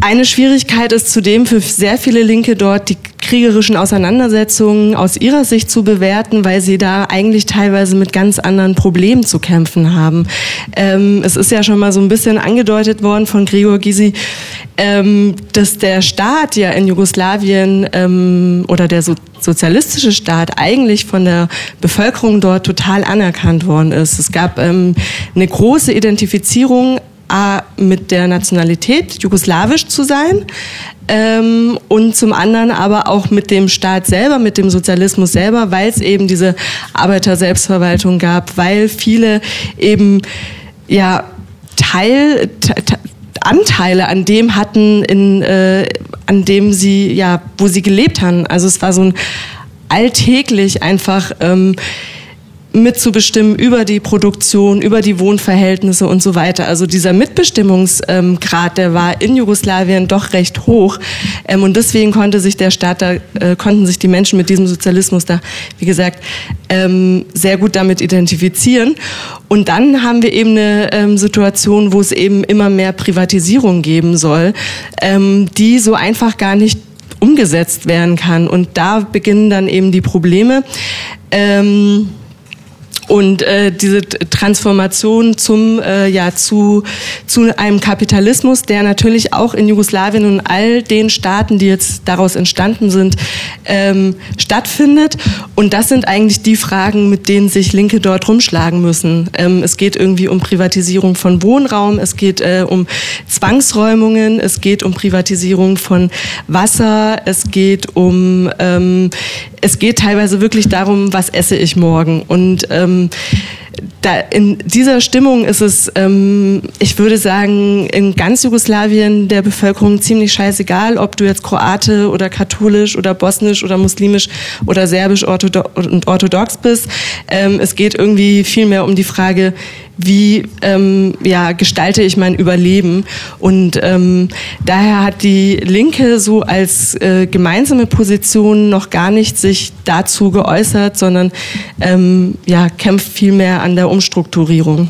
Speaker 4: eine Schwierigkeit ist zudem für sehr viele Linke dort, die kriegerischen Auseinandersetzungen aus ihrer Sicht zu bewerten, weil sie da eigentlich teilweise mit ganz anderen Problemen zu kämpfen haben. Ähm, es ist ja schon mal so ein bisschen angedeutet worden von Gregor Gysi, ähm, dass der Staat ja in Jugoslawien ähm, oder der so sozialistische Staat eigentlich von der Bevölkerung dort total anerkannt worden ist. Es gab ähm, eine große Identifizierung A, mit der Nationalität jugoslawisch zu sein ähm, und zum anderen aber auch mit dem Staat selber, mit dem Sozialismus selber, weil es eben diese Arbeiter-Selbstverwaltung gab, weil viele eben ja Teil, Anteile an dem hatten, in, äh, an dem sie, ja, wo sie gelebt haben. Also es war so ein alltäglich einfach ähm, mitzubestimmen über die Produktion, über die Wohnverhältnisse und so weiter. Also dieser Mitbestimmungsgrad, der war in Jugoslawien doch recht hoch. Ähm, und deswegen konnte sich der Staat da, äh, konnten sich die Menschen mit diesem Sozialismus da, wie gesagt, ähm, sehr gut damit identifizieren. Und dann haben wir eben eine ähm, Situation, wo es eben immer mehr Privatisierung geben soll, die so einfach gar nicht umgesetzt werden kann. Und da beginnen dann eben die Probleme. Ähm, Und äh, diese Transformation zum, äh, ja, zu, zu einem Kapitalismus, der natürlich auch in Jugoslawien und all den Staaten, die jetzt daraus entstanden sind, ähm, stattfindet. Und das sind eigentlich die Fragen, mit denen sich Linke dort rumschlagen müssen. Ähm, es geht irgendwie um Privatisierung von Wohnraum, es geht äh, um Zwangsräumungen, es geht um Privatisierung von Wasser, es geht um ähm, es geht teilweise wirklich darum, was esse ich morgen. Und ähm, da in dieser Stimmung ist es, ähm, ich würde sagen, in ganz Jugoslawien der Bevölkerung ziemlich scheißegal, ob du jetzt Kroate oder katholisch oder bosnisch oder muslimisch oder serbisch und orthodox bist. Ähm, es geht irgendwie viel mehr um die Frage, wie ähm, ja, gestalte ich mein Überleben. Und ähm, daher hat die Linke so als äh, gemeinsame Position noch gar nicht sich dazu geäußert, sondern ähm, ja, kämpft vielmehr an der Umstrukturierung.